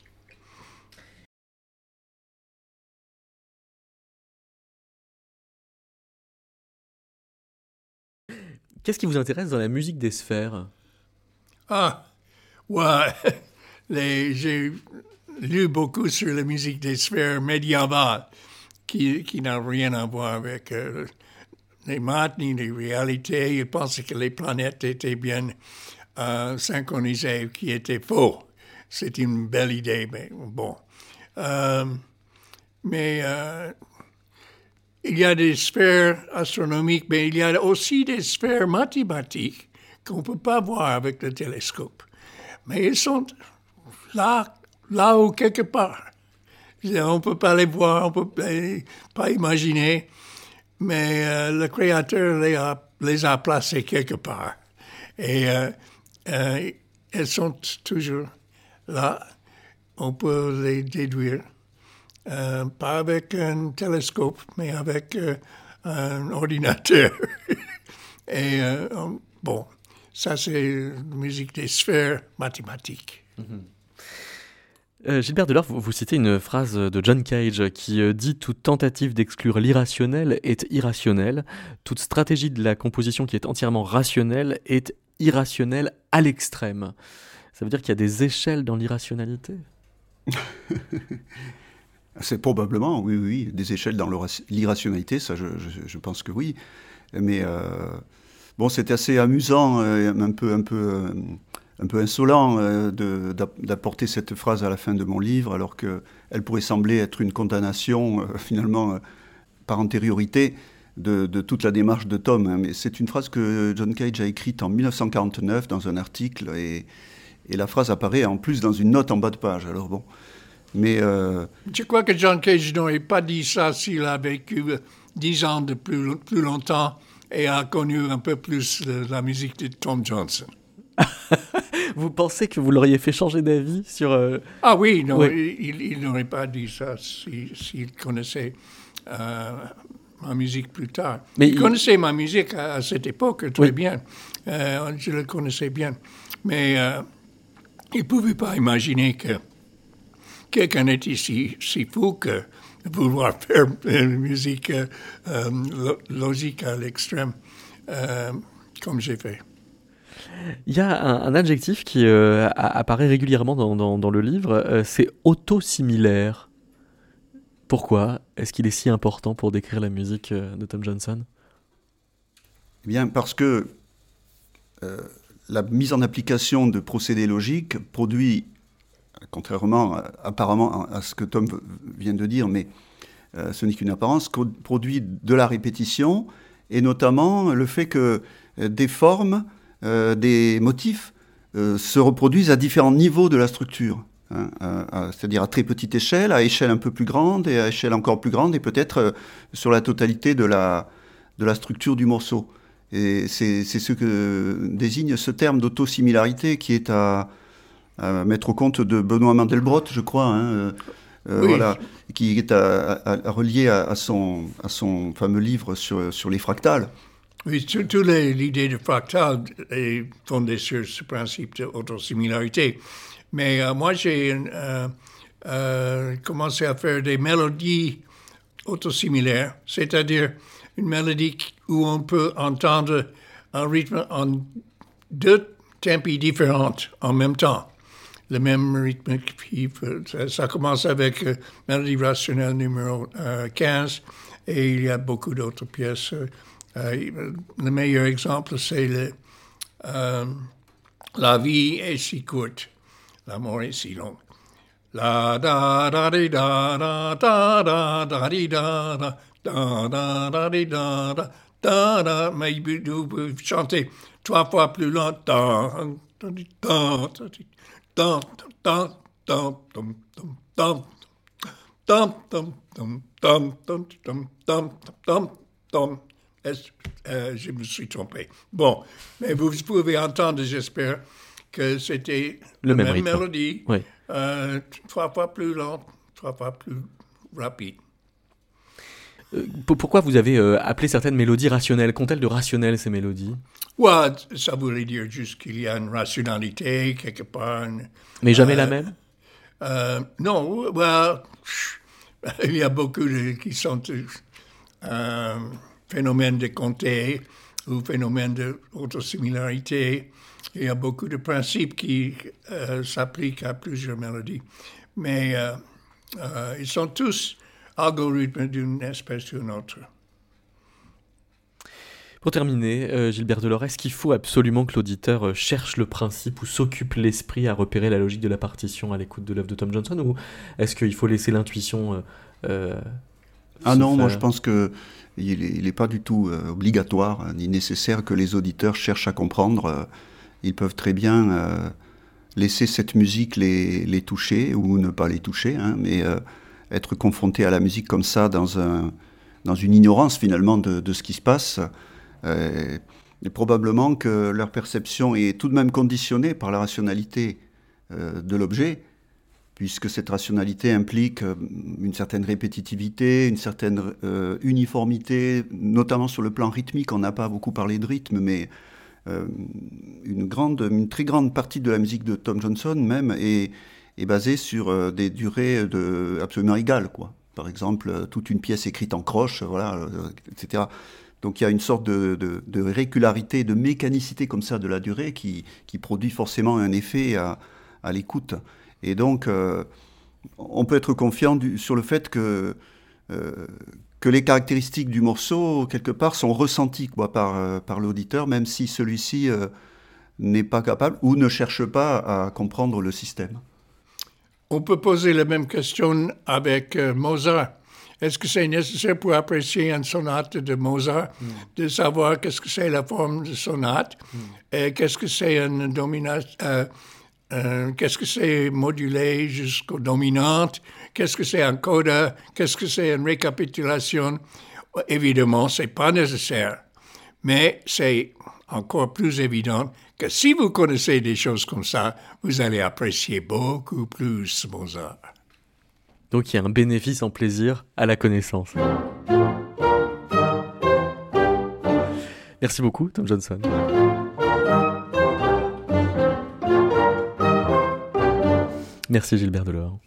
Qu'est-ce qui vous intéresse dans la musique des sphères? Ah, ouais, j'ai lu beaucoup sur la musique des sphères médiévales, qui, n'a rien à voir avec les maths ni les réalités. Ils pensaient que les planètes étaient bien euh, synchronisées, qui était faux. C'est une belle idée, mais bon. Mais il y a des sphères astronomiques, mais il y a aussi des sphères mathématiques qu'on ne peut pas voir avec le télescope. Mais elles sont là, là ou quelque part. On ne peut pas les voir, on ne peut pas imaginer, mais euh, le Créateur les a, placées quelque part. Et euh, euh, elles sont toujours là. On peut les déduire pas avec un télescope, mais avec un ordinateur. Et bon, ça c'est la musique des sphères mathématiques. Mm-hmm. Gilbert Delors, vous, citez une phrase de John Cage qui dit Toute tentative d'exclure l'irrationnel est irrationnelle, toute stratégie de la composition qui est entièrement rationnelle est irrationnelle à l'extrême. Ça veut dire qu'il y a des échelles dans l'irrationalité? C'est probablement, oui, oui, des échelles dans l'irrationalité, ça je, pense que oui. Mais euh, bon, c'était assez amusant, euh, un peu, un peu, un peu insolent euh, d'apporter cette phrase à la fin de mon livre, alors qu'elle pourrait sembler être une condamnation, finalement, par antériorité, de, toute la démarche de Tom. Hein. Mais c'est une phrase que John Cage a écrite en 1949 dans un article, et, et la phrase apparaît en plus dans une note en bas de page. Alors bon. Mais euh... Je crois que John Cage n'aurait pas dit ça s'il a vécu dix ans de plus, plus longtemps et a connu un peu plus la musique de Tom Johnson? vous pensez que vous l'auriez fait changer d'avis sur... Euh... Ah oui, non, il, il n'aurait pas dit ça s'il si, connaissait euh, ma musique plus tard. Mais il, il, connaissait ma musique à, à cette époque très oui. bien. Euh, je le connaissais bien. Mais il ne pouvait pas imaginer que quelqu'un était si, si fou que de vouloir faire une musique logique à l'extrême, comme j'ai fait. Il y a un, adjectif qui euh, apparaît régulièrement dans, le livre, euh, c'est auto-similaire. Pourquoi est-ce qu'il est si important pour décrire la musique de Tom Johnson? Eh Bien, parce que la mise en application de procédés logiques produit contrairement apparemment à ce que Tom vient de dire, mais euh, ce n'est qu'une apparence, produit de la répétition, et notamment le fait que euh, des formes, euh, des motifs euh, se reproduisent à différents niveaux de la structure. Hein, c'est-à-dire à très petite échelle, à échelle un peu plus grande et à échelle encore plus grande, et peut-être euh, sur la totalité de la, de la structure du morceau. Et c'est ce que désigne ce terme d'autosimilarité qui est à, à mettre au compte de Benoît Mandelbrot, je crois, hein, euh, oui. voilà, qui est à, à, à relié à, son, à son fameux livre sur, sur les fractales. Oui, surtout l'idée de fractal est fondée sur ce principe d'autosimilarité. Mais euh, moi, j'ai euh, euh, commencé à faire des mélodies autosimilaires, c'est-à-dire une mélodie où on peut entendre un rythme en deux tempis différents en même temps le même rythme. Ça, ça commence avec Mélodie rationnelle numéro euh, 15 et il y a beaucoup d'autres pièces. Euh, le meilleur exemple, c'est La vie est si courte, la mort est si longue. La da da di da da da da da da da da da da di da da da da mais vous pouvez chanter trois fois plus longtemps. Da, da, da, dum dum dum dum dum dum dum euh, je me suis trompé. Bon, mais vous pouvez entendre, j'espère, que c'était la même rythme. mélodie, Oui. euh, trois fois plus lente, trois fois plus rapide. Euh, pour- pourquoi vous avez appelé certaines mélodies rationnelles? Qu'ont-elles de rationnelles ces mélodies? Ouais, ça voulait dire juste qu'il y a une rationalité quelque part. une- Mais jamais la même? Non, well, il y a beaucoup de, qui sont phénomènes de comté ou phénomènes d'autosimilarité. Il y a beaucoup de principes qui euh, s'appliquent à plusieurs mélodies. Mais euh, euh, ils sont tous algorithmes d'une espèce ou d'une autre. Pour terminer, euh, Gilbert Delors, est-ce qu'il faut absolument que l'auditeur cherche le principe ou s'occupe l'esprit à repérer la logique de la partition à l'écoute de l'œuvre de Tom Johnson Ou est-ce qu'il faut laisser l'intuition euh, euh, Ah non, moi je pense que il n'est pas du tout euh, obligatoire euh, ni nécessaire que les auditeurs cherchent à comprendre. euh, ils peuvent très bien euh, laisser cette musique les, toucher ou ne pas les toucher, hein, mais être confronté à la musique comme ça dans, un, dans une ignorance finalement de, de ce qui se passe. et probablement que leur perception est tout de même conditionnée par la rationalité de l'objet, puisque cette rationalité implique euh, une certaine répétitivité, une certaine euh, uniformité, notamment sur le plan rythmique. On n'a pas beaucoup parlé de rythme, mais euh, une, très grande partie de la musique de Tom Johnson même est, basée sur des durées absolument égales. Par exemple, toute une pièce écrite en croche, voilà, etc. Donc il y a une sorte de, régularité, de mécanicité comme ça de la durée qui, produit forcément un effet à l'écoute. Et donc, euh, on peut être confiant du- sur le fait que, euh, que les caractéristiques du morceau, quelque part, sont ressenties quoi, par, euh, par l'auditeur, même si celui-ci euh, n'est pas capable ou ne cherche pas à comprendre le système. On peut poser la même question avec Mozart. Est-ce que c'est nécessaire pour apprécier une sonate de Mozart de savoir qu'est-ce que c'est la forme de sonate et qu'est-ce que c'est une dominante, euh, euh, qu'est-ce que c'est modulé jusqu'aux dominantes, qu'est-ce que c'est un coda, qu'est-ce que c'est une récapitulation? Évidemment, c'est pas nécessaire, mais c'est encore plus évident que si vous connaissez des choses comme ça, vous allez apprécier beaucoup plus Mozart. Donc il y a un bénéfice en plaisir à la connaissance. Merci beaucoup, Tom Johnson. Merci Gilbert Delors.